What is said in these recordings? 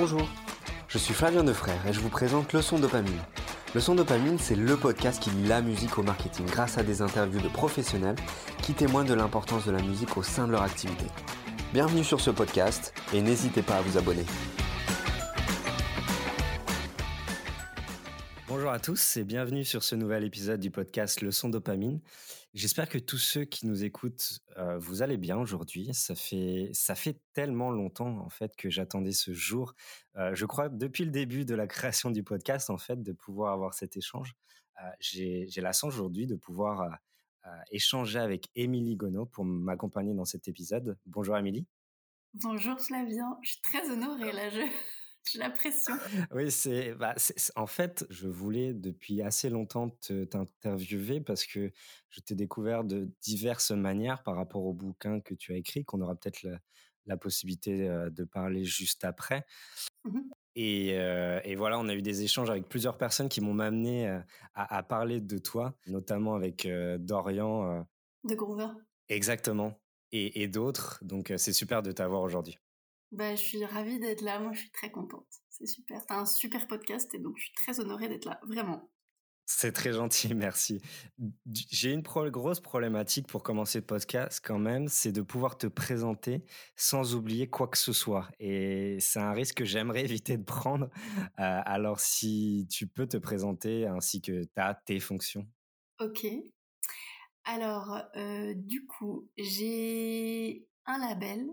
Bonjour, je suis Flavien Defrère et je vous présente Leçon Dopamine. Leçon Dopamine, c'est le podcast qui lie la musique au marketing grâce à des interviews de professionnels qui témoignent de l'importance de la musique au sein de leur activité. Bienvenue sur ce podcast et n'hésitez pas à vous abonner. Bonjour à tous et bienvenue sur ce nouvel épisode du podcast Leçon Dopamine. J'espère que tous ceux qui nous écoutent, euh, vous allez bien aujourd'hui. Ça fait, ça fait tellement longtemps en fait que j'attendais ce jour. Euh, je crois depuis le début de la création du podcast en fait de pouvoir avoir cet échange. Euh, j'ai la chance aujourd'hui de pouvoir échanger avec Émilie Gonneau pour m'accompagner dans cet épisode. Bonjour Émilie. Bonjour Flavien, je suis très honorée là. Je... J'ai l'impression. Oui, bah, c'est, en fait, je voulais depuis assez longtemps t'interviewer parce que je t'ai découvert de diverses manières par rapport au bouquin que tu as écrit, qu'on aura peut-être la, possibilité de parler juste après. Mmh et, et, voilà, on a eu des échanges avec plusieurs personnes qui m'ont amené à, à, parler de toi, notamment avec Dorian. De Groover. Exactement. Et, et d'autres. Donc, c'est super de t'avoir aujourd'hui. Bah, je suis ravie d'être là. Moi, je suis très contente. C'est super. T'as un super podcast et donc je suis très honorée d'être là. Vraiment. C'est très gentil, merci. J'ai une grosse problématique pour commencer le podcast quand même, c'est de pouvoir te présenter sans oublier quoi que ce soit. Et c'est un risque que j'aimerais éviter de prendre. Euh, alors si tu peux te présenter ainsi que ta, tes fonctions. Ok. Alors, euh, du coup, j'ai un label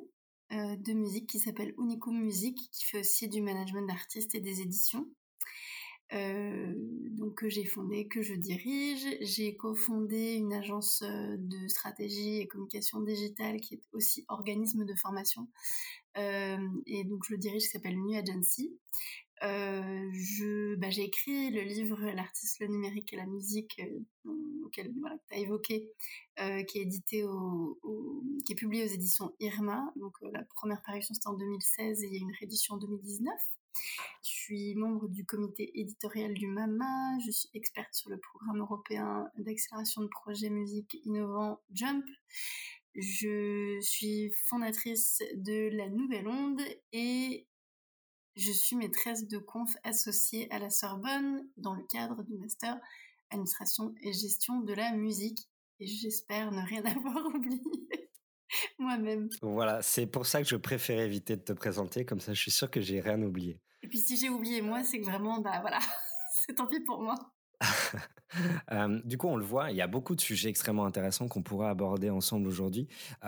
de musique qui s'appelle Unicum Music, qui fait aussi du management d'artistes et des éditions. Euh, donc que j'ai fondé, que je dirige. J'ai cofondé une agence euh, de stratégie et communication digitale qui est aussi organisme de formation. et donc je dirige, qui s'appelle New Agency. Je, bah, j'ai écrit le livre L'artiste, le numérique et la musique auquel voilà, tu as évoqué, euh, qui est édité publié aux éditions Irma. Donc euh, la première parution c'était en 2016 et il y a une réédition en 2019. Je suis membre du comité éditorial du MAMA, je suis experte sur le programme européen d'accélération de projets musique innovants Jump. Je suis fondatrice de la Nouvelle Onde et je suis maîtresse de conf associée à la Sorbonne dans le cadre du master administration et gestion de la musique. Et j'espère ne rien avoir oublié moi-même. Voilà, c'est pour ça que je préfère éviter de te présenter, comme ça je suis sûr que j'ai rien oublié. Et puis si j'ai oublié moi, c'est que vraiment, bah voilà, c'est tant pis pour moi. du coup, on le voit, il y a beaucoup de sujets extrêmement intéressants qu'on pourrait aborder ensemble aujourd'hui.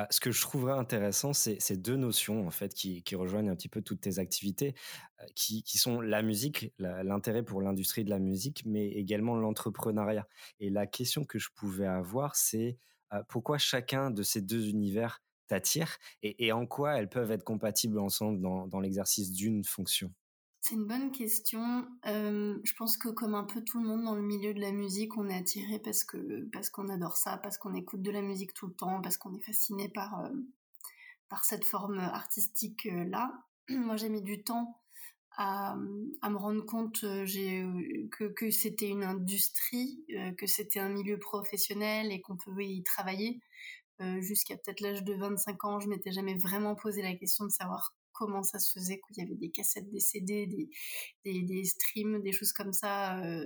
ce que je trouverais intéressant, c'est ces deux notions en fait qui, rejoignent un petit peu toutes tes activités, qui, sont la musique, l'intérêt pour l'industrie de la musique, mais également l'entrepreneuriat. Et la question que je pouvais avoir, c'est pourquoi chacun de ces deux univers t'attire et, en quoi elles peuvent être compatibles ensemble dans l'exercice d'une fonction? C'est une bonne question. Euh, je pense que comme un peu tout le monde dans le milieu de la musique, on est attiré parce que parce qu'on adore ça, parce qu'on écoute de la musique tout le temps, parce qu'on est fasciné par euh, par cette forme artistique euh, là. Moi, j'ai mis du temps à, à me rendre compte que que c'était une industrie, que c'était un milieu professionnel et qu'on pouvait y travailler. Jusqu'à peut-être l'âge de 25 ans, je m'étais jamais vraiment posé la question de savoir comment ça se faisait, qu'il y avait des cassettes, des CD, des, streams, des choses comme ça, euh,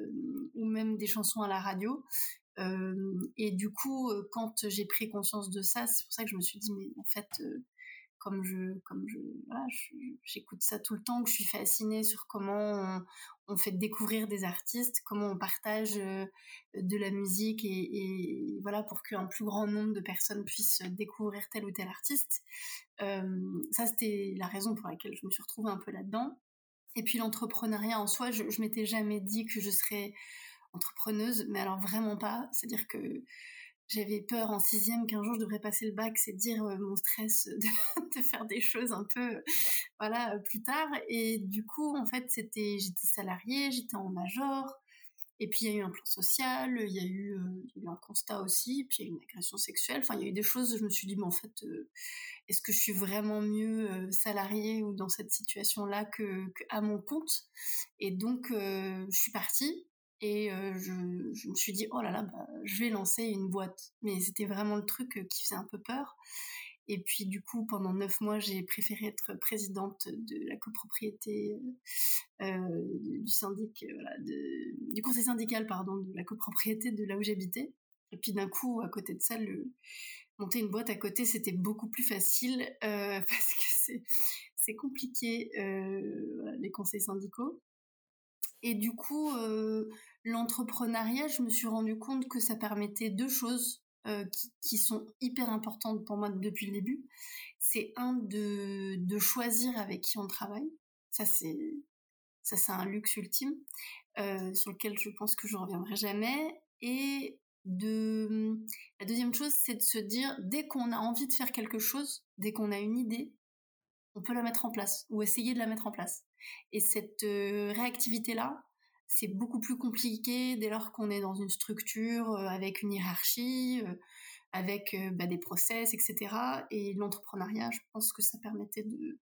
ou même des chansons à la radio. Euh, et du coup, euh, quand j'ai pris conscience de ça, c'est pour ça que je me suis dit, mais en fait, comme je comme je j'écoute ça tout le temps que je suis fascinée sur comment on, fait découvrir des artistes comment on partage euh, de la musique et, voilà pour qu'un plus grand nombre de personnes puissent découvrir tel ou tel artiste. Ça c'était la raison pour laquelle je me suis retrouvée un peu là-dedans. Et puis l'entrepreneuriat en soi je, je m'étais jamais dit que je serais entrepreneuse mais alors vraiment pas. C'est à dire que j'avais peur en sixième qu'un jour je devrais passer le bac, c'est dire euh, mon stress de, faire des choses un peu, voilà, plus tard. Et du coup, en fait, c'était, j'étais salariée, j'étais en major. Et puis il y a eu un plan social, il y a eu, euh, un constat aussi, puis il y a eu une agression sexuelle. Enfin, il y a eu des choses. Je me suis dit, mais en fait, euh, est-ce que je suis vraiment mieux salariée ou dans cette situation-là que, à mon compte? Et donc, je suis partie. Et je, me suis dit, oh là là, bah, je vais lancer une boîte. Mais c'était vraiment le truc qui faisait un peu peur. Et puis du coup, pendant neuf mois, j'ai préféré être présidente de la copropriété euh, du syndic, du conseil syndical, pardon, de la copropriété de là où j'habitais. Et puis d'un coup, à côté de ça, monter une boîte à côté, c'était beaucoup plus facile euh, parce que c'est c'est compliqué euh, les conseils syndicaux. Et du coup, euh, l'entrepreneuriat, je me suis rendu compte que ça permettait deux choses euh, qui, sont hyper importantes pour moi depuis le début. C'est un de, choisir avec qui on travaille. Ça c'est ça c'est un luxe ultime euh, sur lequel je pense que je reviendrai jamais. Et de la deuxième chose, c'est de se dire dès qu'on a envie de faire quelque chose, dès qu'on a une idée, on peut la mettre en place ou essayer de la mettre en place. Et cette euh, réactivité là, c'est beaucoup plus compliqué dès lors qu'on est dans une structure euh, avec une hiérarchie, euh, avec euh, bah, des process, etc. Et l'entrepreneuriat, je pense que ça permettait de,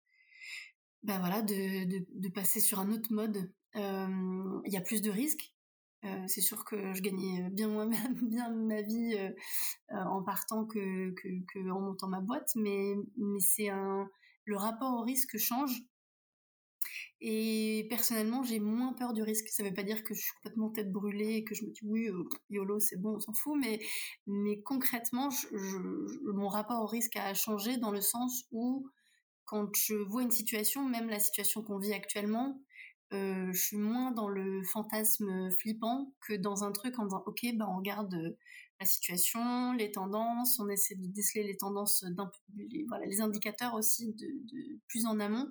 bah, voilà, de, passer sur un autre mode. Il y a plus de risques. c'est sûr que je gagnais bien moins bien ma vie en partant que, que, en montant ma boîte, mais, mais c'est un le rapport au risque change et personnellement, j'ai moins peur du risque. Ça ne veut pas dire que je suis complètement tête brûlée et que je me dis oui, euh, YOLO, c'est bon, on s'en fout. Mais, mais concrètement, mon rapport au risque a changé dans le sens où quand je vois une situation, même la situation qu'on vit actuellement, euh, je suis moins dans le fantasme flippant que dans un truc en disant ok, bah on regarde euh, la situation, les tendances, on essaie de déceler les tendances, les, indicateurs aussi de plus en amont.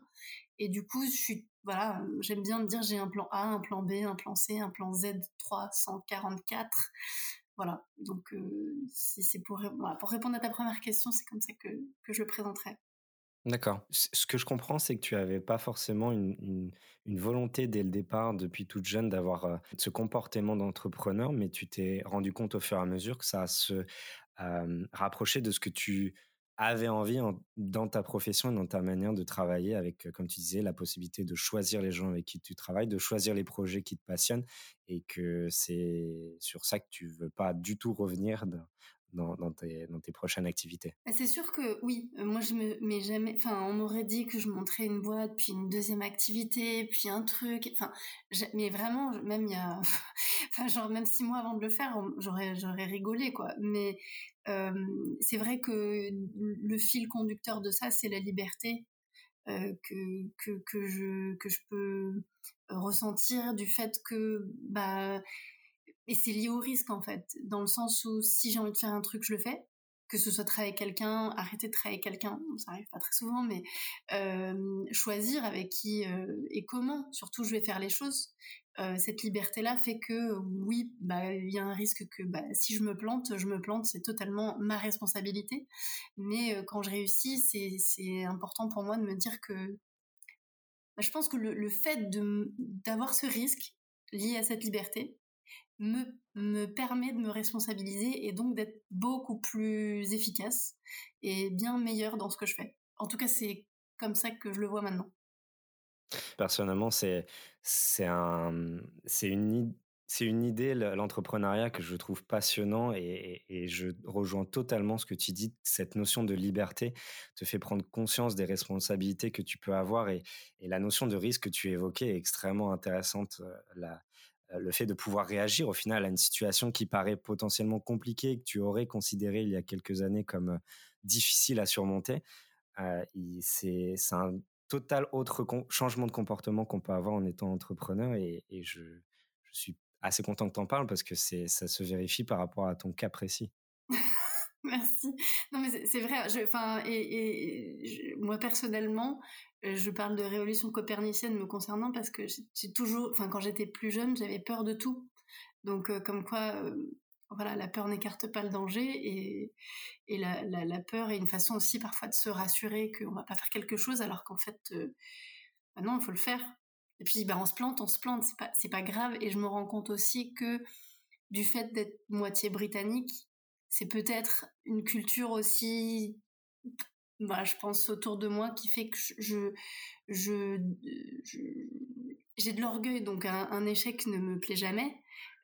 Et du coup, je suis voilà, j'aime bien me dire j'ai un plan A, un plan B, un plan C, un plan Z 344. Voilà, donc euh, si c'est pour, pour répondre à ta première question, c'est comme ça que, que je le présenterai. D'accord. Ce que je comprends, c'est que tu n'avais pas forcément une, une, volonté dès le départ, depuis toute jeune, d'avoir euh, ce comportement d'entrepreneur, mais tu t'es rendu compte au fur et à mesure que ça se euh, rapprochait de ce que tu avait envie dans ta profession et dans ta manière de travailler avec, comme tu disais, la possibilité de choisir les gens avec qui tu travailles, de choisir les projets qui te passionnent et que c'est sur ça que tu veux pas du tout revenir dans, tes, prochaines activités. Bah, c'est sûr que oui, moi je me mets jamais, enfin on m'aurait dit que je montrais une boîte, puis une deuxième activité, puis un truc, enfin, mais vraiment, même il y a, enfin genre même six mois avant de le faire, j'aurais, j'aurais rigolé quoi, mais c'est vrai que le fil conducteur de ça, c'est la liberté euh, que, que, que, je, que je peux ressentir du fait que bah et c'est lié au risque en fait. Dans le sens où si j'ai envie de faire un truc je le fais. Que ce soit travailler avec quelqu'un arrêter de travailler avec quelqu'un ça arrive pas très souvent mais euh, choisir avec qui euh, et comment. Surtout je vais faire les choses. Euh, cette liberté-là fait que oui, bah il y a un risque que bah, si je me plante, je me plante, c'est totalement ma responsabilité. Mais quand je réussis, c'est important pour moi de me dire que bah, je pense que le fait d'avoir ce risque lié à cette liberté me, me permet de me responsabiliser et donc d'être beaucoup plus efficace et bien meilleure dans ce que je fais. En tout cas, c'est comme ça que je le vois maintenant. Personnellement, c'est un c'est une c'est une idée l'entrepreneuriat que je trouve passionnant et, et, je rejoins totalement ce que tu dis. Cette notion de liberté te fait prendre conscience des responsabilités que tu peux avoir et, et la notion de risque que tu évoquais est extrêmement intéressante. Euh, la, le fait de pouvoir réagir au final à une situation qui paraît potentiellement compliquée, que tu aurais considéré il y a quelques années comme euh, difficile à surmonter, euh, c'est un total autre changement de comportement qu'on peut avoir en étant entrepreneur et, je, suis assez content que tu en parles parce que ça se vérifie par rapport à ton cas précis. Merci. Non mais c'est vrai. Enfin et, moi personnellement, euh, je parle de révolution copernicienne me concernant parce que j'ai toujours, enfin quand j'étais plus jeune, j'avais peur de tout. Donc euh, comme quoi, euh, voilà, la peur n'écarte pas le danger et, et la, la, peur est une façon aussi parfois de se rassurer qu'on va pas faire quelque chose alors qu'en fait, bah non, il faut le faire. Et puis, bah, on se plante, on se plante, c'est pas, c'est pas grave. Et je me rends compte aussi que du fait d'être moitié britannique, c'est peut-être une culture aussi, bah, je pense autour de moi qui fait que je, j'ai de l'orgueil, donc un échec ne me plaît jamais.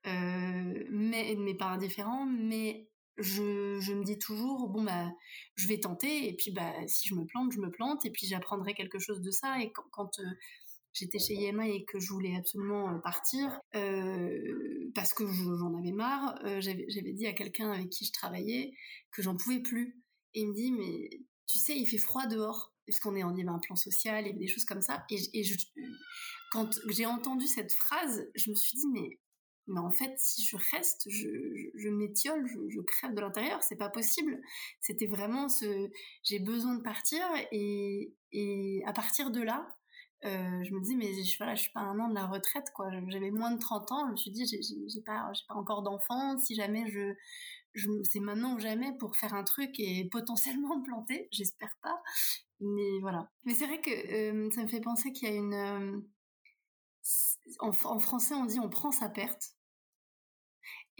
Euh, mais mais pas indifférent mais je, me dis toujours bon bah je vais tenter et puis bah si je me plante je me plante et puis j'apprendrai quelque chose de ça et quand, quand euh, j'étais chez Yema et que je voulais absolument euh, partir euh, parce que j'en avais marre euh, j'avais dit à quelqu'un avec qui je travaillais que j'en pouvais plus et il me dit mais tu sais il fait froid dehors parce qu'on est en il un plan social et des choses comme ça et, quand j'ai entendu cette phrase je me suis dit mais mais en fait, si je reste, je, m'étiole, je, crève de l'intérieur, c'est pas possible. C'était vraiment ce, j'ai besoin de partir et à partir de là, euh, je me dis mais je, voilà, suis pas un an de la retraite quoi. J'avais moins de 30 ans, je me suis dit j'ai pas, pas encore d'enfants. Si jamais je, c'est maintenant ou jamais pour faire un truc et potentiellement planter. J'espère pas, mais voilà. Mais c'est vrai que euh, ça me fait penser qu'il y a une euh, en, français on dit on prend sa perte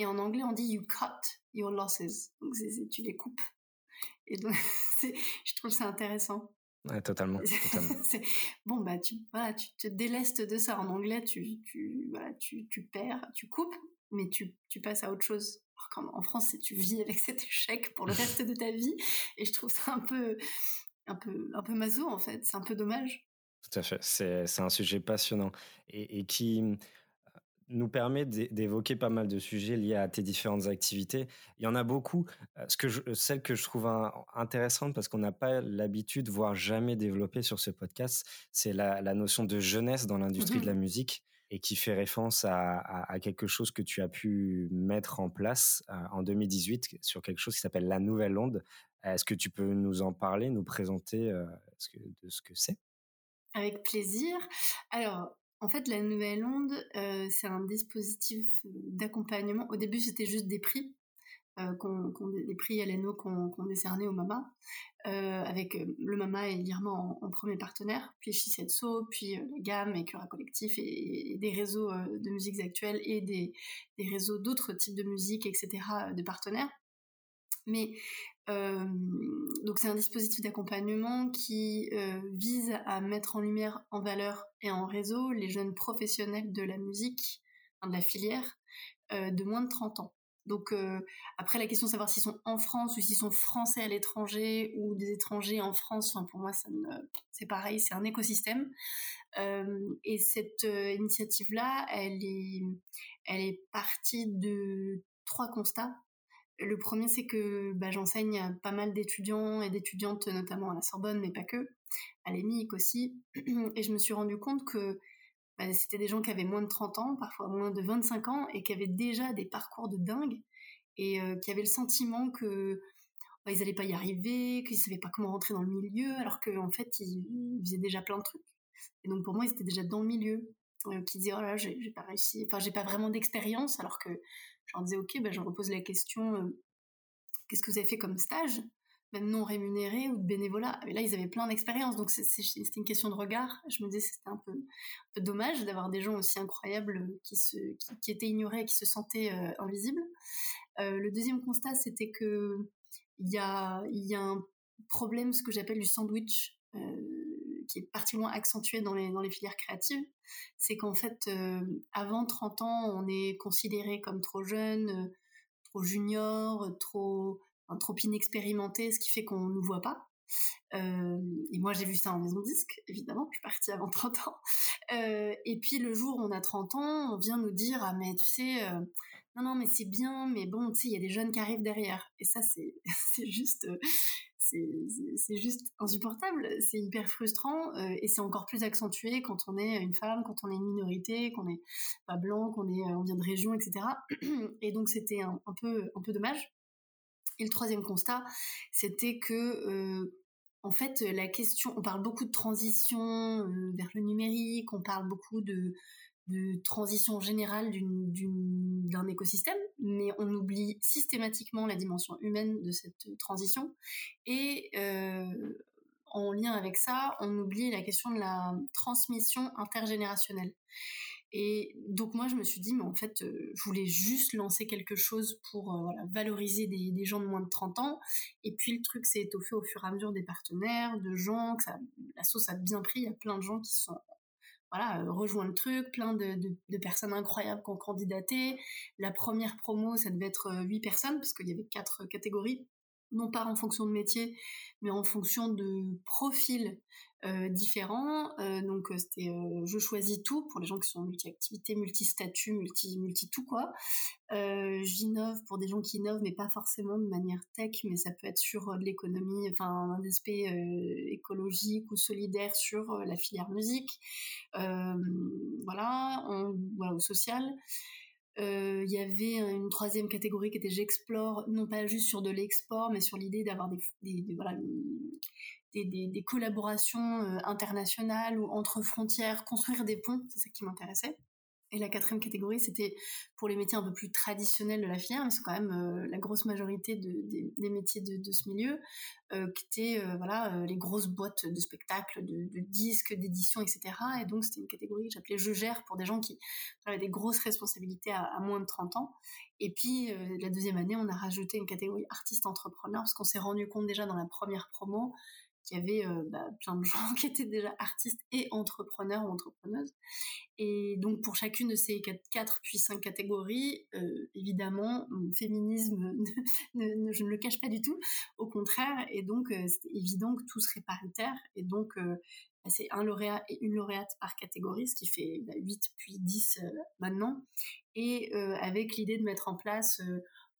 et en anglais, on dit you cut your losses. Donc, tu les coupes. Et je trouve ça intéressant. Ouais, totalement. totalement. bon, bah, tu, voilà, tu te délestes de ça. En anglais, tu, tu, voilà, tu, tu perds, tu coupes, mais tu, tu passes à autre chose. Alors en France, tu vis avec cet échec pour le reste de ta vie. Et je trouve ça un peu, un peu, un peu maso, en fait. C'est un peu dommage. Tout à fait. C'est, un sujet passionnant et, et qui, nous permet d'évoquer pas mal de sujets liés à tes différentes activités. Il y en a beaucoup. Euh, ce que je, celle que je trouve intéressante parce qu'on n'a pas l'habitude, voire jamais développé sur ce podcast, c'est la, notion de jeunesse dans l'industrie de la mmh musique et qui fait référence à, quelque chose que tu as pu mettre en place euh, en 2018 sur quelque chose qui s'appelle la Nouvelle Onde. Est-ce que tu peux nous en parler, nous présenter euh, de ce que c'est? Avec plaisir. Alors, en fait, la Nouvelle Onde, euh, c'est un dispositif d'accompagnement. Au début, c'était juste des prix, euh, des prix LNO qu'on qu décernait au MAMA, euh, avec le MAMA et l'IRMA en, premier partenaire, puis Shisetso, puis la gamme et Cura Collectif, et, des réseaux de musiques actuelles et des, des réseaux d'autres types de musique, etc., de partenaires. Mais euh, donc c'est un dispositif d'accompagnement qui euh, vise à mettre en lumière, en valeur et en réseau les jeunes professionnels de la musique, de la filière, euh, de moins de 30 ans. Donc après la question de savoir s'ils sont en France ou s'ils sont français à l'étranger ou des étrangers en France, pour moi c'est pareil, c'est un écosystème. et cette initiative là, elle est partie de trois constats le premier, c'est que bah, j'enseigne à pas mal d'étudiants et d'étudiantes, notamment à la Sorbonne, mais pas que, à l'EMIC aussi. Et je me suis rendu compte que bah, c'était des gens qui avaient moins de 30 ans, parfois moins de 25 ans, et qui avaient déjà des parcours de dingue, et euh, qui avaient le sentiment que bah, ils n'allaient pas y arriver, qu'ils ne savaient pas comment rentrer dans le milieu, alors qu'en en fait, ils, faisaient déjà plein de trucs. Et donc pour moi, ils étaient déjà dans le milieu, euh, qui disaient, oh là, j'ai pas réussi, enfin, j'ai pas vraiment d'expérience, alors que je leur disais, ok, ben, je repose la question, euh, qu'est-ce que vous avez fait comme stage, même non rémunéré ou de bénévolat? Et là, ils avaient plein d'expériences, donc c'était une question de regard. Je me disais, c'était un peu, dommage d'avoir des gens aussi incroyables qui, se, qui, étaient ignorés, qui se sentaient euh, invisibles. Euh, le deuxième constat, c'était que il y a, y a un problème, ce que j'appelle du sandwich, qui est particulièrement accentué dans les, dans les filières créatives, c'est qu'en fait, euh, avant 30 ans, on est considéré comme trop jeune, euh, trop junior, trop, inexpérimenté, ce qui fait qu'on ne nous voit pas. Euh, et moi, j'ai vu ça en maison disque, évidemment, je suis partie avant 30 ans. et puis, le jour où on a 30 ans, on vient nous dire, ah, mais tu sais, non, non, mais c'est bien, mais bon, tu sais, il y a des jeunes qui arrivent derrière. Et ça, c'est juste, c'est juste insupportable, c'est hyper frustrant euh, et c'est encore plus accentué quand on est une femme, quand on est une minorité, qu'on n'est pas blanc, qu'on est, on vient de région, etc. Et donc c'était un, peu, un peu dommage. Et le troisième constat, c'était que euh, en fait la question, on parle beaucoup de transition euh, vers le numérique, on parle beaucoup de de transition générale d'un écosystème, mais on oublie systématiquement la dimension humaine de cette transition. Et euh, en lien avec ça, on oublie la question de la transmission intergénérationnelle. Et donc moi, je me suis dit, mais en fait, euh, je voulais juste lancer quelque chose pour euh, valoriser des, gens de moins de 30 ans. Et puis le truc s'est étoffé au fur et à mesure des partenaires, de gens, la sauce a bien pris. Il y a plein de gens qui sont voilà, rejoint le truc, plein de, personnes incroyables qui ont candidaté. La première promo, ça devait être huit personnes, parce qu'il y avait quatre catégories non pas en fonction de métier, mais en fonction de profils euh, différents. Euh, donc euh, c'était je choisis tout pour les gens qui sont multi-activités, multi-statut, multi, multi tout quoi. J'innove pour des gens qui innovent, mais pas forcément de manière tech, mais ça peut être sur l'économie, enfin un aspect écologique ou solidaire sur la filière musique. voilà, voilà, au social. Euh, il y avait une troisième catégorie qui était j'explore, non pas juste sur de l'export, mais sur l'idée d'avoir des, voilà, des, collaborations euh, internationales ou entre frontières, construire des ponts, c'est ça qui m'intéressait. Et la quatrième catégorie, c'était pour les métiers un peu plus traditionnels de la filière, mais c'est quand même euh, la grosse majorité de, des, métiers de, ce milieu, euh, qui étaient euh, voilà les grosses boîtes de spectacles, de, de disques, d'éditions, etc. Et donc c'était une catégorie que j'appelais je gère pour des gens qui avaient des grosses responsabilités à, à moins de 30 ans. Et puis la deuxième année, on a rajouté une catégorie artiste entrepreneur parce qu'on s'est rendu compte déjà dans la première promo qu'il y avait euh, bah, plein de gens qui étaient déjà artistes et entrepreneurs ou entrepreneuses. Et donc pour chacune de ces quatre, puis cinq catégories, euh, évidemment, mon féminisme, je ne le cache pas du tout, au contraire. Et donc euh, c'est évident que tout serait paritaire. Et donc c'est un lauréat et une lauréate par catégorie, ce qui fait 8 bah, puis 10 maintenant. Et avec l'idée de mettre en place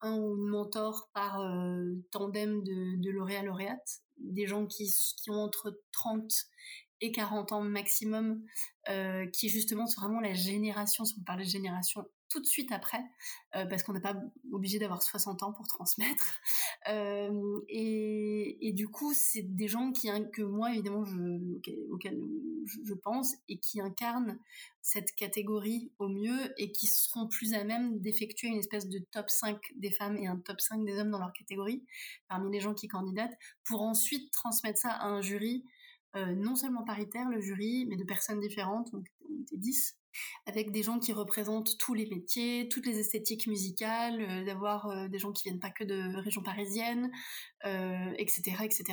un ou une mentor par tandem de, de lauréat lauréate des gens qui, qui ont entre 30 et 40 ans maximum, euh, qui justement sont vraiment la génération, si on parle de génération, tout de suite après, euh, parce qu'on n'est pas obligé d'avoir 60 ans pour transmettre. Euh, et, du coup, c'est des gens qui, que moi, évidemment, je, auxquels je, pense, et qui incarnent cette catégorie au mieux, et qui seront plus à même d'effectuer une espèce de top 5 des femmes et un top 5 des hommes dans leur catégorie, parmi les gens qui candidatent, pour ensuite transmettre ça à un jury, euh, non seulement paritaire, le jury, mais de personnes différentes, donc on était 10, avec des gens qui représentent tous les métiers, toutes les esthétiques musicales, euh, d'avoir euh, des gens qui viennent pas que de région parisienne, etc., euh, etc.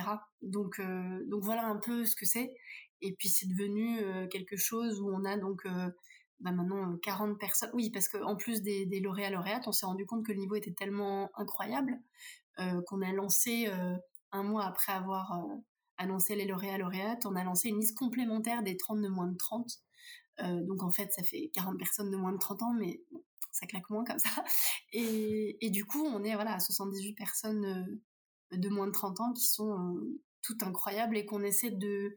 Donc, donc voilà un peu ce que c'est. Et puis c'est devenu quelque chose où on a donc bah maintenant 40 personnes. Oui, parce qu'en plus des, des lauréats lauréates, on s'est rendu compte que le niveau était tellement incroyable qu'on a lancé un mois après avoir annoncé les lauréats lauréates, on a lancé une liste complémentaire des 30 de moins de 30 euh, donc en fait, ça fait 40 personnes de moins de 30 ans, mais ça claque moins comme ça. Et, du coup, on est à 78 personnes euh, de moins de 30 ans qui sont euh, toutes incroyables et qu'on essaie de,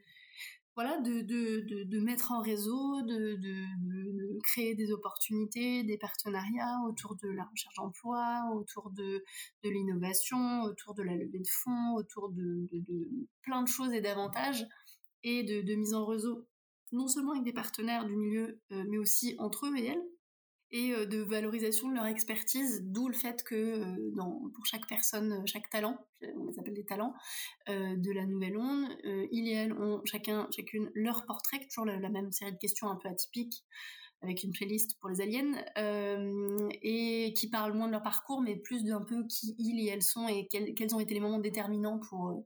mettre en réseau, de, de, créer des opportunités, des partenariats autour de la recherche d'emploi, autour de, de l'innovation, autour de la levée de fonds, autour de, plein de choses et davantage, et de, mise en réseau non seulement avec des partenaires du milieu, euh, mais aussi entre eux et elles, et euh, de valorisation de leur expertise, d'où le fait que euh, pour chaque personne, chaque talent, on les appelle des talents, de la nouvelle onde, il et elles ont chacun, chacune leur portrait, toujours la, même série de questions un peu atypiques, avec une playlist pour les aliens, et qui parlent moins de leur parcours, mais plus d'un peu qui ils et elles sont et quels, quels ont été les moments déterminants pour,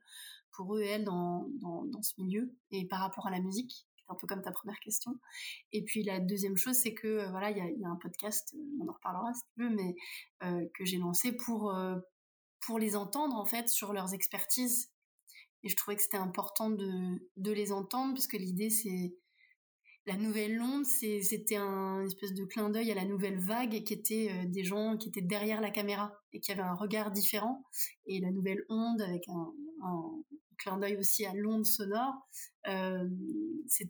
pour eux et elles dans, dans, dans ce milieu, et par rapport à la musique un peu comme ta première question. Et puis la deuxième chose, c'est que euh, voilà, il y a, un podcast, euh, on en reparlera si tu veux, mais euh, que j'ai lancé pour pour les entendre en fait sur leurs expertises. Et je trouvais que c'était important de, de les entendre parce que l'idée c'est la nouvelle onde, c'était un espèce de clin d'œil à la nouvelle vague qui était des gens qui étaient derrière la caméra et qui avaient un regard différent. Et la nouvelle onde avec un, clin d'œil aussi à l'onde sonore. Euh,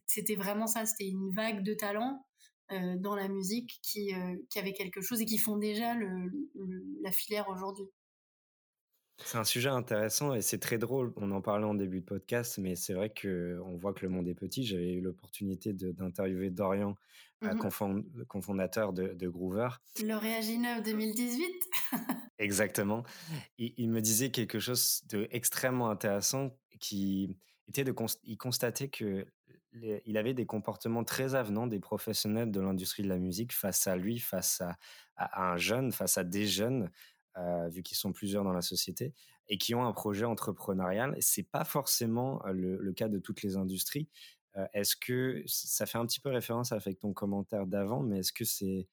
c'était vraiment ça, c'était une vague de talents euh, dans la musique qui, euh, avait quelque chose et qui font déjà la filière aujourd'hui. C'est un sujet intéressant et c'est très drôle. On en parlait en début de podcast, mais c'est vrai que on voit que le monde est petit. J'avais eu l'opportunité d'interviewer Dorian, mmh cofondateur de, de, Groover. Lauréat J9 2018. Exactement. Il, il, me disait quelque chose d'extrêmement intéressant qui était de il constatait que il avait des comportements très avenants des professionnels de l'industrie de la musique face à lui, face à, à un jeune, face à des jeunes euh, vu qu'ils sont plusieurs dans la société, et qui ont un projet entrepreneurial. C'est pas forcément euh, le, cas de toutes les industries. est-ce que ça fait un petit peu référence avec ton commentaire d'avant, mais est-ce que c'est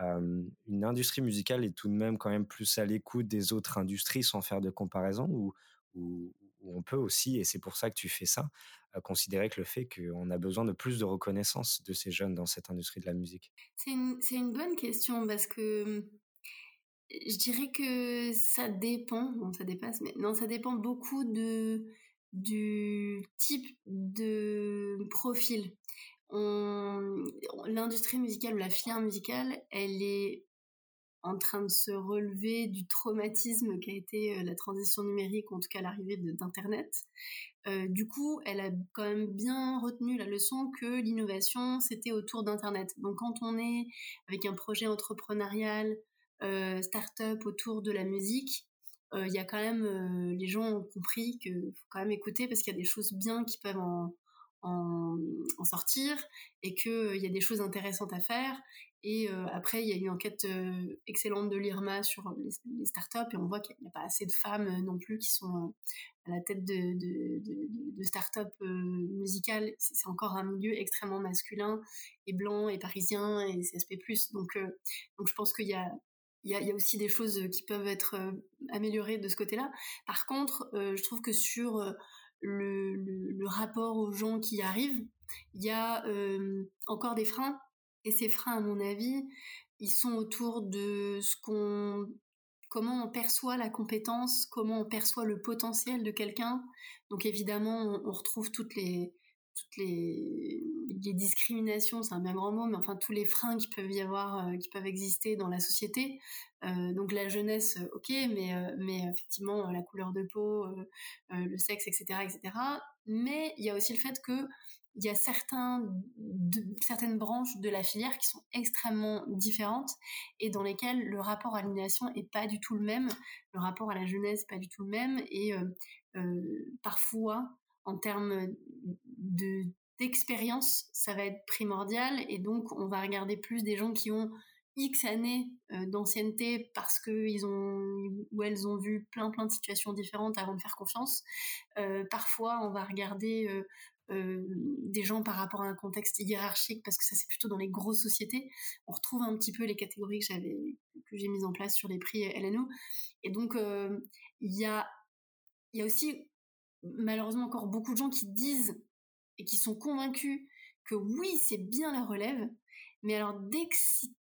une industrie musicale est tout de même quand même plus à l'écoute des autres industries sans faire de comparaison ou, on peut aussi, et c'est pour ça que tu fais ça, considérer que le fait qu'on a besoin de plus de reconnaissance de ces jeunes dans cette industrie de la musique? C'est une, bonne question parce que je dirais que ça dépend, bon ça dépasse, mais non, ça dépend beaucoup de, du type de profil. L'industrie musicale ou la filière musicale, elle est en train de se relever du traumatisme qu'a été euh, la transition numérique, en tout cas l'arrivée d'Internet. Euh, du coup, elle a quand même bien retenu la leçon que l'innovation, c'était autour d'Internet. Donc quand on est avec un projet entrepreneurial, euh, start-up autour de la musique, euh, il y a quand même, les gens ont compris qu'il faut quand même écouter parce qu'il y a des choses bien qui peuvent en, en, sortir et qu'il il y a des choses intéressantes à faire et euh, après, il y a une enquête euh, excellente de l'IRMA sur les, les, startups et on voit qu'il n'y a pas assez de femmes euh, non plus qui sont à la tête de, de, de, de startups musicales. C'est encore un milieu extrêmement masculin et blanc et parisien et CSP+. Donc, donc je pense qu'il y a il y, a, y aussi des choses qui peuvent être améliorées de ce côté-là. Par contre, je trouve que sur le, rapport aux gens qui arrivent, il y a encore des freins et ces freins, à mon avis, ils sont autour de ce qu'on, comment on perçoit la compétence, comment on perçoit le potentiel de quelqu'un. Donc évidemment, on, retrouve toutes les, toutes les, discriminations, c'est un bien grand mot, mais enfin tous les freins qui peuvent y avoir, euh, qui peuvent exister dans la société. Euh, donc la jeunesse, euh, ok, mais mais effectivement la couleur de peau, le sexe, etc., etc. Mais il y a aussi le fait que il y a certains, certaines branches de la filière qui sont extrêmement différentes et dans lesquelles le rapport à l'aliénation est pas du tout le même, le rapport à la jeunesse pas du tout le même et parfois en termes de d'expérience, ça va être primordial et donc on va regarder plus des gens qui ont X années euh, d'ancienneté parce que ils ont ou elles ont vu plein plein de situations différentes avant de faire confiance. Euh, parfois, on va regarder euh, des gens par rapport à un contexte hiérarchique parce que ça c'est plutôt dans les grosses sociétés. On retrouve un petit peu les catégories que j'avais que j'ai mises en place sur les prix LNO. Et donc il y a il y a aussi malheureusement encore beaucoup de gens qui disent et qui sont convaincus que oui c'est bien la relève, mais alors dès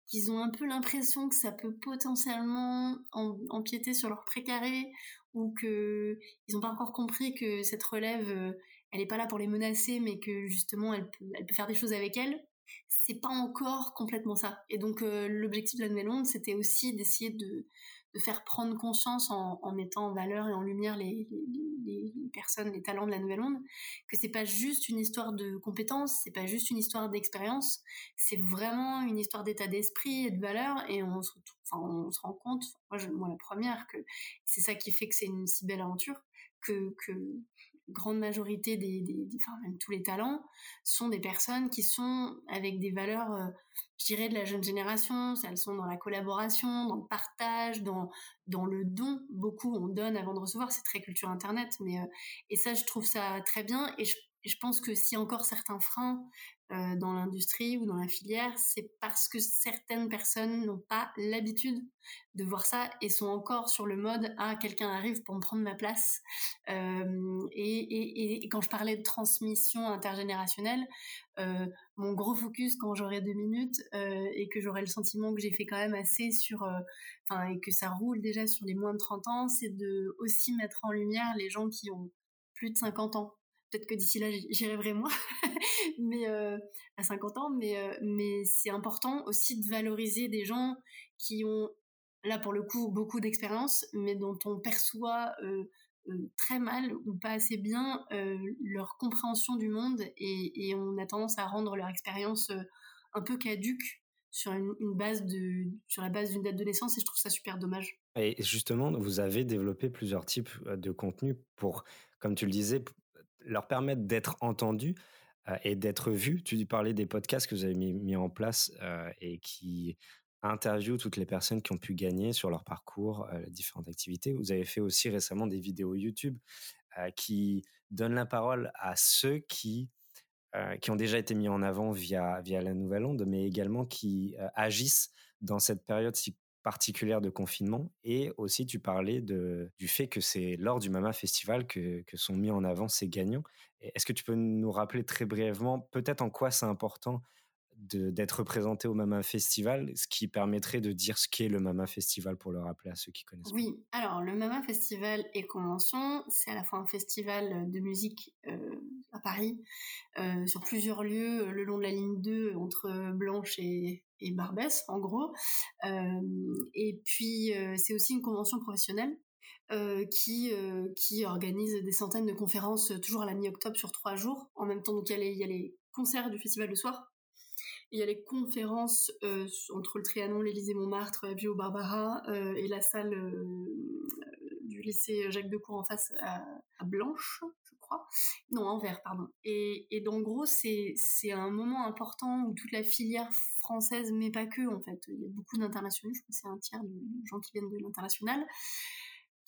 qu'ils ont un peu l'impression que ça peut potentiellement empiéter sur leur précaré ou que ils n'ont pas encore compris que cette relève euh, elle n'est pas là pour les menacer, mais que justement elle peut, faire des choses avec elle, c'est pas encore complètement ça. Et donc euh, l'objectif de la Nouvelle Onde, c'était aussi d'essayer de, de, faire prendre conscience en, mettant en valeur et en lumière les, personnes, les talents de la Nouvelle Onde, que c'est pas juste une histoire de compétences, c'est pas juste une histoire d'expérience, c'est vraiment une histoire d'état d'esprit et de valeur. Et on se, rend compte, moi, la première, que c'est ça qui fait que c'est une si belle aventure, que grande majorité des, enfin même tous les talents sont des personnes qui sont avec des valeurs, euh, je dirais de la jeune génération. Elles sont dans la collaboration, dans le partage, dans dans le don. Beaucoup on donne avant de recevoir. C'est très culture internet, mais euh, et ça je trouve ça très bien. Et je, je pense que si encore certains freins euh, dans l'industrie ou dans la filière, c'est parce que certaines personnes n'ont pas l'habitude de voir ça et sont encore sur le mode ah quelqu'un arrive pour me prendre ma place. Euh, et, quand je parlais de transmission intergénérationnelle, euh, mon gros focus quand j'aurai deux minutes et que j'aurai le sentiment que j'ai fait quand même assez sur, enfin et que ça roule déjà sur les moins de 30 ans, c'est de aussi mettre en lumière les gens qui ont plus de 50 ans peut-être que d'ici là j'y rêverai moi mais euh, à 50 ans mais euh, mais c'est important aussi de valoriser des gens qui ont là pour le coup beaucoup d'expérience mais dont on perçoit euh, très mal ou pas assez bien leur compréhension du monde et, on a tendance à rendre leur expérience un peu caduque sur une, base de sur la base d'une date de naissance et je trouve ça super dommage. Et justement, vous avez développé plusieurs types de contenus pour, comme tu le disais, leur permettre d'être entendus et d'être vus. Tu parlais des podcasts que vous avez mis, en place et qui interviewent toutes les personnes qui ont pu gagner sur leur parcours, les différentes activités. Vous avez fait aussi récemment des vidéos YouTube qui donnent la parole à ceux qui qui ont déjà été mis en avant via, via la Nouvelle Onde, mais également qui agissent dans cette période si particulière de confinement. Et aussi, tu parlais de, du fait que c'est lors du Mama Festival que, que sont mis en avant ces gagnants. Est-ce que tu peux nous rappeler très brièvement peut-être en quoi c'est important d'être représenté au Mama Festival, ce qui permettrait de dire ce qu'est le Mama Festival pour le rappeler à ceux qui connaissent. Oui, alors le Mama Festival et convention, c'est à la fois un festival de musique euh, à Paris, euh, sur plusieurs lieux, euh, le long de la ligne 2, entre Blanche et, et Barbès, en gros. et puis, c'est aussi une convention professionnelle qui qui organise des centaines de conférences toujours à la mi-octobre sur trois jours. En même temps, donc il y, a les concerts du festival le soir il y a les conférences euh, entre le Trianon, l'Élysée Montmartre, la Bio Barbara euh, et la salle euh, du lycée Jacques Decour en face à, Blanche, je crois. Non, Anvers, pardon. Et, et en gros, c'est, c'est un moment important où toute la filière française, mais pas que, en fait. Il y a beaucoup d'internationaux, je crois que c'est un tiers de gens qui viennent de l'international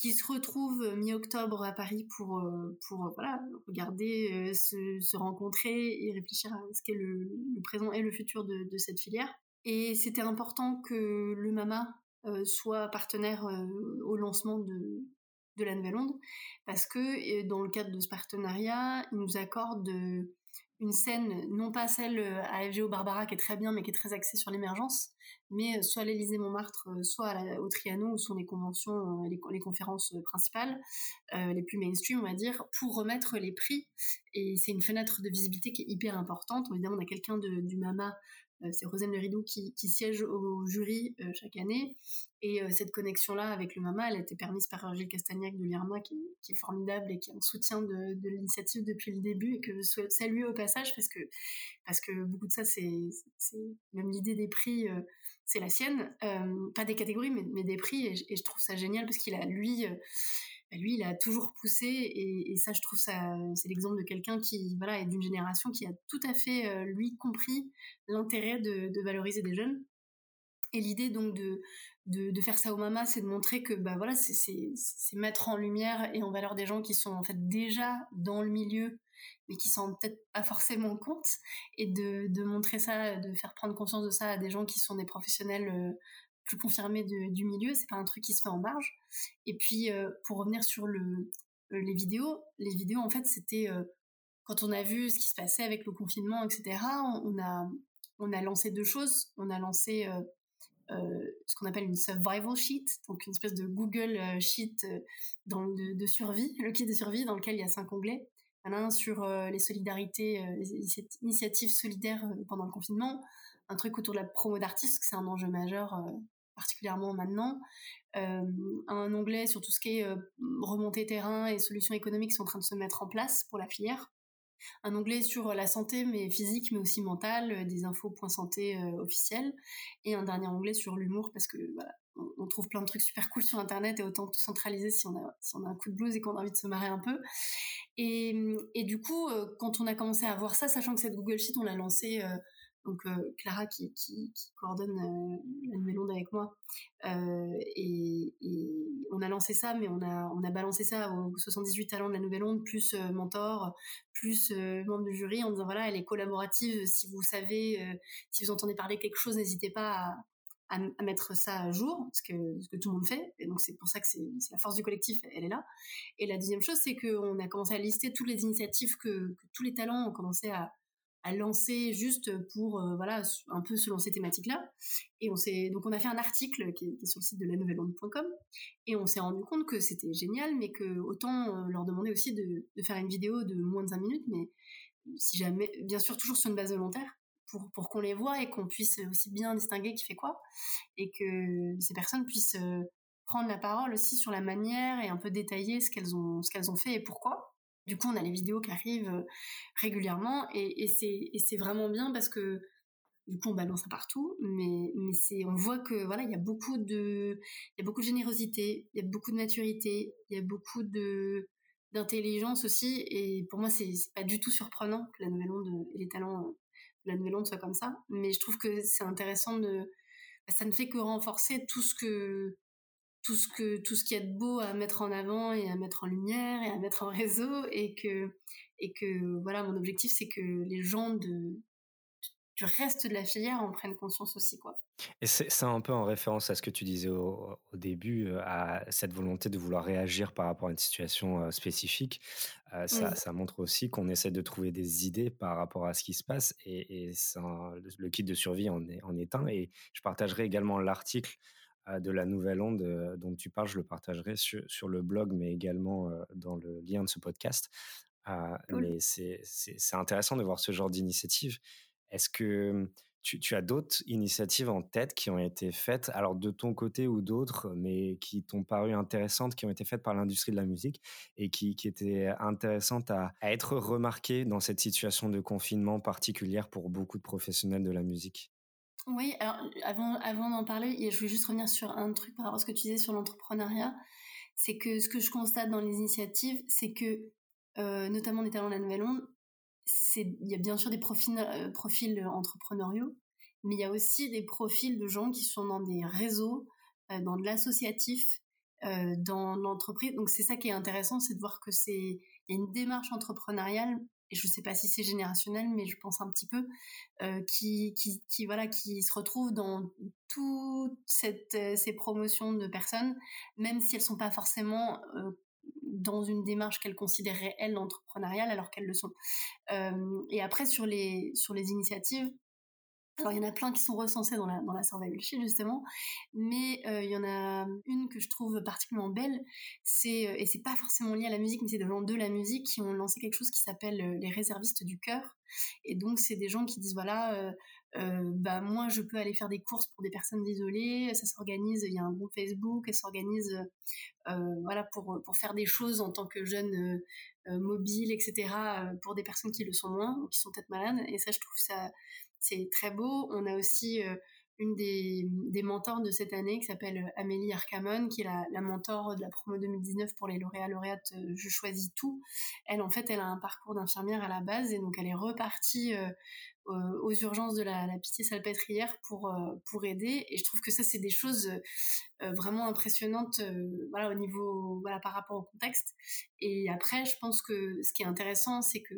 qui se retrouvent mi-octobre à Paris pour euh, pour euh, voilà regarder euh, se, rencontrer et réfléchir à ce qu'est le, présent et le futur de, de cette filière. Et c'était important que le Mama soit partenaire au lancement de de la Nouvelle Onde parce que dans le cadre de ce partenariat il nous accorde une scène, non pas celle à FGO Barbara qui est très bien mais qui est très axée sur l'émergence, mais euh, soit à l'Élysée Montmartre, euh, soit au Trianon, où sont les conventions, euh, les, conférences principales, les plus mainstream, on va dire, pour remettre les prix. Et c'est une fenêtre de visibilité qui est hyper importante. Évidemment, on a quelqu'un du MAMA c'est Rosane Le Rideau qui, siège au jury chaque année. Et cette connexion-là avec le MAMA, elle a été permise par Gilles Castagnac de l'IRMA, qui, est formidable et qui est en soutien de, l'initiative depuis le début, et que je souhaite saluer au passage, parce que, parce que beaucoup de ça, c'est même l'idée des prix c'est la sienne, euh, pas des catégories, mais, des prix, et, je trouve ça génial parce qu'il a, lui, euh, lui, il a toujours poussé, et, ça, je trouve c'est l'exemple de quelqu'un qui, voilà, est d'une génération qui a tout à fait, euh, lui, compris l'intérêt de, valoriser des jeunes. Et l'idée donc de, de, faire ça au Mama, c'est de montrer que bah voilà, c'est mettre en lumière et en valeur des gens qui sont en fait déjà dans le milieu mais qui s'en peut-être pas forcément compte, et de, de, montrer ça, de faire prendre conscience de ça à des gens qui sont des professionnels euh, plus confirmés du milieu, c'est pas un truc qui se fait en marge. Et puis, euh, pour revenir sur euh, les vidéos, les vidéos, en fait, c'était quand on a vu ce qui se passait avec le confinement, etc., on a, on a lancé deux choses. On a lancé ce qu'on appelle une survival sheet, donc une espèce de Google sheet de, de, survie, le kit de survie dans lequel il y a cinq onglets. Il y en a un sur euh, les solidarités, euh, les initiatives solidaires euh, pendant le confinement, un truc autour de la promo d'artistes, c'est un enjeu majeur particulièrement maintenant. un onglet sur tout ce qui est remontée terrain et solutions économiques qui sont en train de se mettre en place pour la filière. Un onglet sur la santé, mais physique, mais aussi mentale, des infos point santé officiels. Et un dernier onglet sur l'humour, parce que on, trouve plein de trucs super cool sur internet et autant tout centraliser si on a un coup de blues et qu'on a envie de se marrer un peu et, et du coup euh, quand on a commencé à voir ça sachant que cette Google Sheet on l'a lancée euh, donc euh, Clara qui, coordonne la nouvelle onde avec moi et, et, on a lancé ça mais on a balancé ça aux 78 talents de la nouvelle onde plus mentor plus membre du jury en disant voilà elle est collaborative si vous savez si vous entendez parler quelque chose n'hésitez pas à mettre ça à jour, ce que, ce que tout le monde fait. Et donc c'est pour ça que c'est la force du collectif, elle est là. Et la deuxième chose, c'est qu'on a commencé à lister toutes les initiatives que tous les talents ont commencé à, à lancer juste pour euh, voilà un peu selon ces thématiques là et on s'est donc on a fait un article qui est, sur le site de la nouvelle-onde.com et on s'est rendu compte que c'était génial mais que autant euh, leur demander aussi de, de, faire une vidéo de moins de 5 minutes mais si jamais bien sûr toujours sur une base volontaire pour, pour qu'on les voit et qu'on puisse aussi bien distinguer qui fait quoi. Et que ces personnes puissent euh, prendre la parole aussi sur la manière et un peu détailler ce qu'elles ont, ce qu'elles ont fait et pourquoi. Du coup, on a les vidéos qui arrivent euh, régulièrement et, c'est, vraiment bien parce que du coup, on balance ça partout, mais, on voit que voilà, il y a beaucoup de, de générosité, il y a beaucoup de maturité, il y a beaucoup de, d'intelligence aussi. Et pour moi, c'est, pas du tout surprenant que la nouvelle onde et les talents la nouvelle onde soit comme ça. Mais je trouve que c'est intéressant de, ça ne fait que renforcer tout ce que, tout ce que, tout ce qu'il y a de beau à mettre en avant et à mettre en lumière et à mettre en réseau et que, et que voilà, mon objectif c'est que les gens de du reste de la filière en prennent conscience aussi, quoi. Et c'est un peu en référence à ce que tu disais au, début, euh, à cette volonté de vouloir réagir par rapport à une situation euh, spécifique. Euh, ça, montre aussi qu'on essaie de trouver des idées par rapport à ce qui se passe et, et le kit de survie en est, en est un. Et je partagerai également l'article de la nouvelle onde dont tu parles, je le partagerai sur, sur le blog, mais également dans le lien de ce podcast. Mais c'est intéressant de voir ce genre d'initiative. Est-ce que tu, as d'autres initiatives en tête qui ont été faites, alors de ton côté ou d'autres, mais qui t'ont paru intéressantes, qui ont été faites par l'industrie de la musique et qui, étaient intéressantes à, être remarquées dans cette situation de confinement particulière pour beaucoup de professionnels de la musique? Oui, alors avant, d'en parler, je veux juste revenir sur un truc par rapport à ce que tu disais sur l'entrepreneuriat. C'est que ce que je constate dans les initiatives, c'est que, euh, notamment des talents de la Nouvelle Onde, il y a bien sûr des profils, euh, profils entrepreneuriaux, mais il y a aussi des profils de gens qui sont dans des réseaux, euh, dans de l'associatif, dans l'entreprise. Donc c'est ça qui est intéressant, c'est de voir que c'est y a une démarche entrepreneuriale et je ne sais pas si c'est générationnel, mais je pense un petit peu qui, qui, qui voilà qui se retrouve dans toutes ces promotions de personnes, même si elles sont pas forcément dans une démarche qu'elles considéraient elles entrepreneuriale alors qu'elles le sont. Euh, et après sur les sur les initiatives, alors il y en a plein qui sont recensées dans la dans la justement, mais euh, il y en a une que je trouve particulièrement belle, c'est euh, et c'est pas forcément lié à la musique, mais c'est des gens de la musique qui ont lancé quelque chose qui s'appelle les réservistes du cœur. Et donc c'est des gens qui disent voilà euh, bah moi je peux aller faire des courses pour des personnes isolées, ça s'organise, il y a un groupe Facebook, elle s'organise euh, voilà pour pour faire des choses en tant que jeune euh, mobile, etc. pour des personnes qui le sont moins ou qui sont peut-être malades. Et ça je trouve ça c'est très beau. On a aussi une des, mentors de cette année qui s'appelle Amélie Arcamon, qui est la, la mentor de la promo 2019 pour les lauréats lauréates Je choisis tout. Elle, en fait, elle a un parcours d'infirmière à la base et donc elle est repartie euh, aux urgences de la, pitié salpêtrière pour euh, pour aider et je trouve que ça c'est des choses euh, vraiment impressionnantes voilà au niveau voilà par rapport au contexte et après je pense que ce qui est intéressant c'est que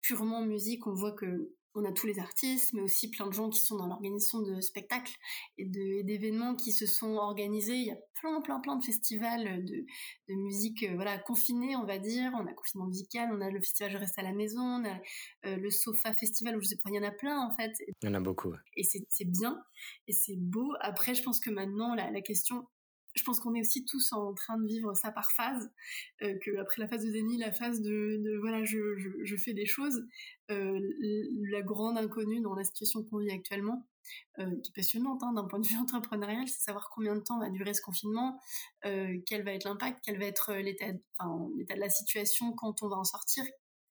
purement musique on voit que on a tous les artistes, mais aussi plein de gens qui sont dans l'organisation de spectacles et d'événements qui se sont organisés. Il y a plein, plein, plein de festivals de, de musique, euh, voilà, confinés, on va dire. On a confinement musical, on a le festival Je reste à la maison, on a euh, le Sofa Festival, où je sais pas, il y en a plein, en fait. Il y en a beaucoup. Et c'est bien, et c'est beau. Après, je pense que maintenant, la, la question, je pense qu'on est aussi tous en train de vivre ça par phase, euh, après la phase de déni, la phase de, voilà, je, fais des choses, euh, la grande inconnue dans la situation qu'on vit actuellement, euh, qui est passionnante hein, d'un point de vue entrepreneurial, c'est savoir combien de temps va durer ce confinement, quel va être l'impact, quel va être l'état, enfin, de la situation quand on va en sortir,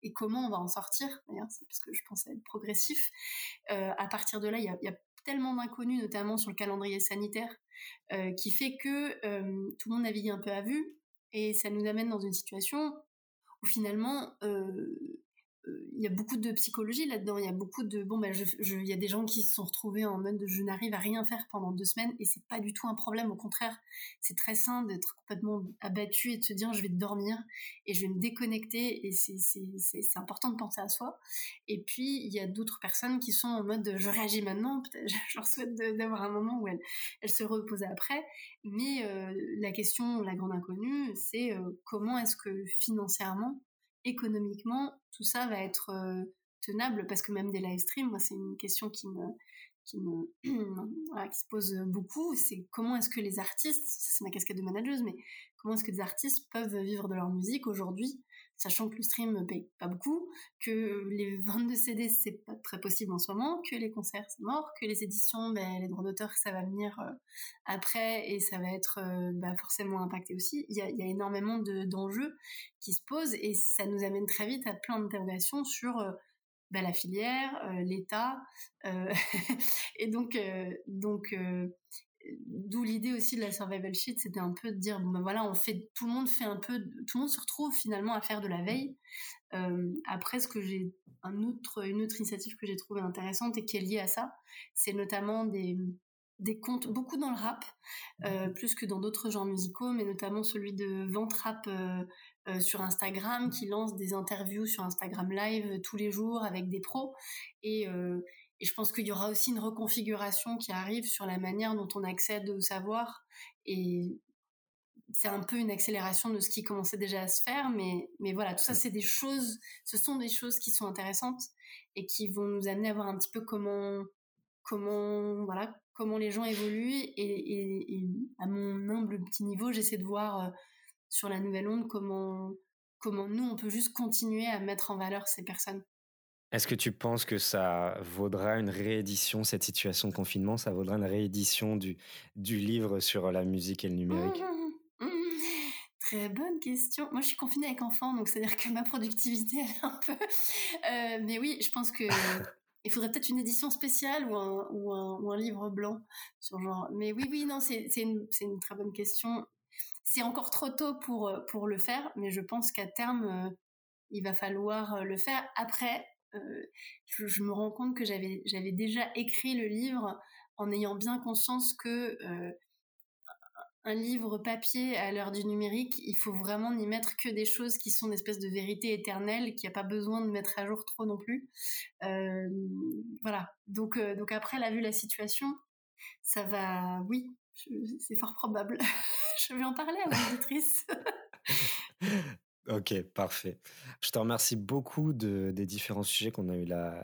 et comment on va en sortir, d'ailleurs, c'est parce que je pense à être progressif. à partir de là, il y a, y a, tellement d'inconnus, notamment sur le calendrier sanitaire, euh, qui fait que euh, tout le monde navigue un peu à vue et ça nous amène dans une situation où finalement euh, il y a beaucoup de psychologie là-dedans. Il y a beaucoup de bon, ben, il y a des gens qui se sont retrouvés en mode de je n'arrive à rien faire pendant deux semaines et c'est pas du tout un problème. Au contraire, c'est très sain d'être complètement abattu et de se dire je vais dormir et je vais me déconnecter et c'est important de penser à soi. Et puis il y a d'autres personnes qui sont en mode je réagis maintenant. Je leur souhaite d'avoir un moment où elles, elles se reposent après. Mais euh, la question, la grande inconnue, c'est euh, comment est-ce que financièrement économiquement, tout ça va être euh, tenable parce que même des live streams, c'est une question qui me, qui me, se pose beaucoup. C'est comment est-ce que les artistes, c'est ma casquette de manageuse, mais comment est-ce que des artistes peuvent vivre de leur musique aujourd'hui sachant que le stream paye pas beaucoup, que les ventes de CD c'est pas très possible en ce moment, que les concerts c'est mort, que les éditions, ben, les droits d'auteur ça va venir euh, après et ça va être euh, bah, forcément impacté aussi. Il y a, énormément d'enjeux qui se posent et ça nous amène très vite à plein d'interrogations sur euh, bah, la filière, l'État, et donc donc d'où l'idée aussi de la survival sheet, c'était un peu de dire bon ben voilà, on fait, tout le monde fait un peu, tout le monde se retrouve finalement à faire de la veille. Euh, après, ce que j'ai, un autre, une autre initiative que j'ai trouvée intéressante et qui est liée à ça, c'est notamment des des comptes beaucoup dans le rap, euh, plus que dans d'autres genres musicaux, mais notamment celui de Vente Rap euh, sur Instagram qui lancent des interviews sur Instagram Live tous les jours avec des pros. Et, et je pense qu'il y aura aussi une reconfiguration qui arrive sur la manière dont on accède au savoir. Et c'est un peu une accélération de ce qui commençait déjà à se faire, mais, mais voilà, tout ça, c'est des choses, ce sont des choses qui sont intéressantes et qui vont nous amener à voir un petit peu comment, comment, voilà, comment les gens évoluent. Et, et, à mon humble petit niveau, j'essaie de voir euh, sur la nouvelle onde comment, comment nous, on peut juste continuer à mettre en valeur ces personnes. Est-ce que tu penses que ça vaudra une réédition, cette situation de confinement, ça vaudra une réédition du, du livre sur la musique et le numérique? mmh, mmh, mmh. Très bonne question. Moi, je suis confinée avec enfant, donc c'est-à-dire que ma productivité, elle est un peu... Euh, mais oui, je pense que il faudrait peut-être une édition spéciale ou un, ou un, ou un, livre blanc sur genre. Mais oui, oui, non, c'est une, une, très bonne question. C'est encore trop tôt pour, pour le faire, mais je pense qu'à terme, euh, il va falloir le faire. Après, euh, je, me rends compte que j'avais déjà écrit le livre en ayant bien conscience que euh, un livre papier à l'heure du numérique, il faut vraiment n'y mettre que des choses qui sont une espèce de vérité éternelle, qu'il n'y a pas besoin de mettre à jour trop non plus. Euh, voilà. Donc, donc après, la vu la situation, ça va, oui, c'est fort probable. je vais en parler à mon éditrice. Ok, parfait. Je te remercie beaucoup de, des différents sujets qu'on a eu la,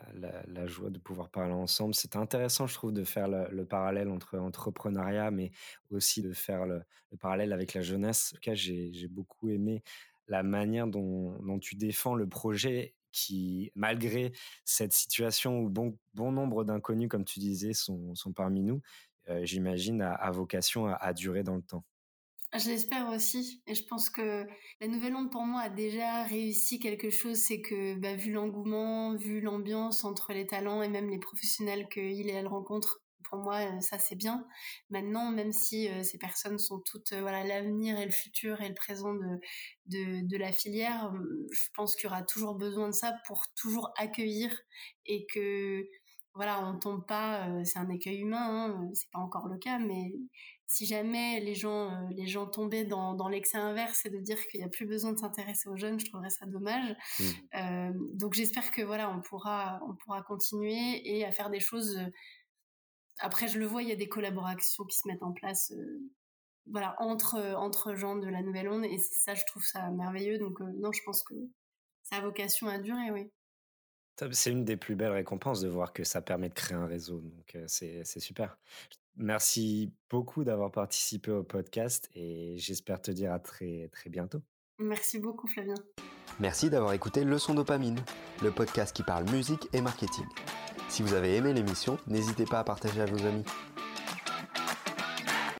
joie de pouvoir parler ensemble. C'était intéressant, je trouve, de faire le, parallèle entre entrepreneuriat, mais aussi de faire le, parallèle avec la jeunesse. En tout cas, j'ai beaucoup aimé la manière dont, tu défends le projet qui, malgré cette situation où bon, nombre d'inconnus, comme tu disais, sont, parmi nous, euh, j'imagine, à, vocation à durer dans le temps. Je l'espère aussi. Et je pense que la nouvelle onde, pour moi, a déjà réussi quelque chose. C'est que, bah, vu l'engouement, vu l'ambiance entre les talents et même les professionnels qu'il et elle rencontrent, pour moi, euh, ça c'est bien. Maintenant, même si euh, ces personnes sont toutes, euh, voilà, l'avenir et le futur et le présent de, de, la filière, je pense qu'il y aura toujours besoin de ça pour toujours accueillir et que, voilà, on tombe pas, c'est un écueil humain, hein, c'est pas encore le cas, mais si jamais les gens, euh, les gens tombaient dans, dans l'excès inverse et de dire qu'il n'y a plus besoin de s'intéresser aux jeunes, je trouverais ça dommage. Mmh. Euh, donc j'espère que voilà, on pourra, on pourra continuer et à faire des choses. Euh, après, je le vois, il y a des collaborations qui se mettent en place. voilà, entre, entre gens de la nouvelle onde, et ça, je trouve ça merveilleux. Donc, non, je pense que ça a vocation à durer, oui. C'est une des plus belles récompenses de voir que ça permet de créer un réseau. Donc, c'est super. Merci beaucoup d'avoir participé au podcast et j'espère te dire à très, très bientôt. Merci beaucoup, Flavien. Merci d'avoir écouté Leçon Dopamine, le podcast qui parle musique et marketing. Si vous avez aimé l'émission, n'hésitez pas à partager à vos amis.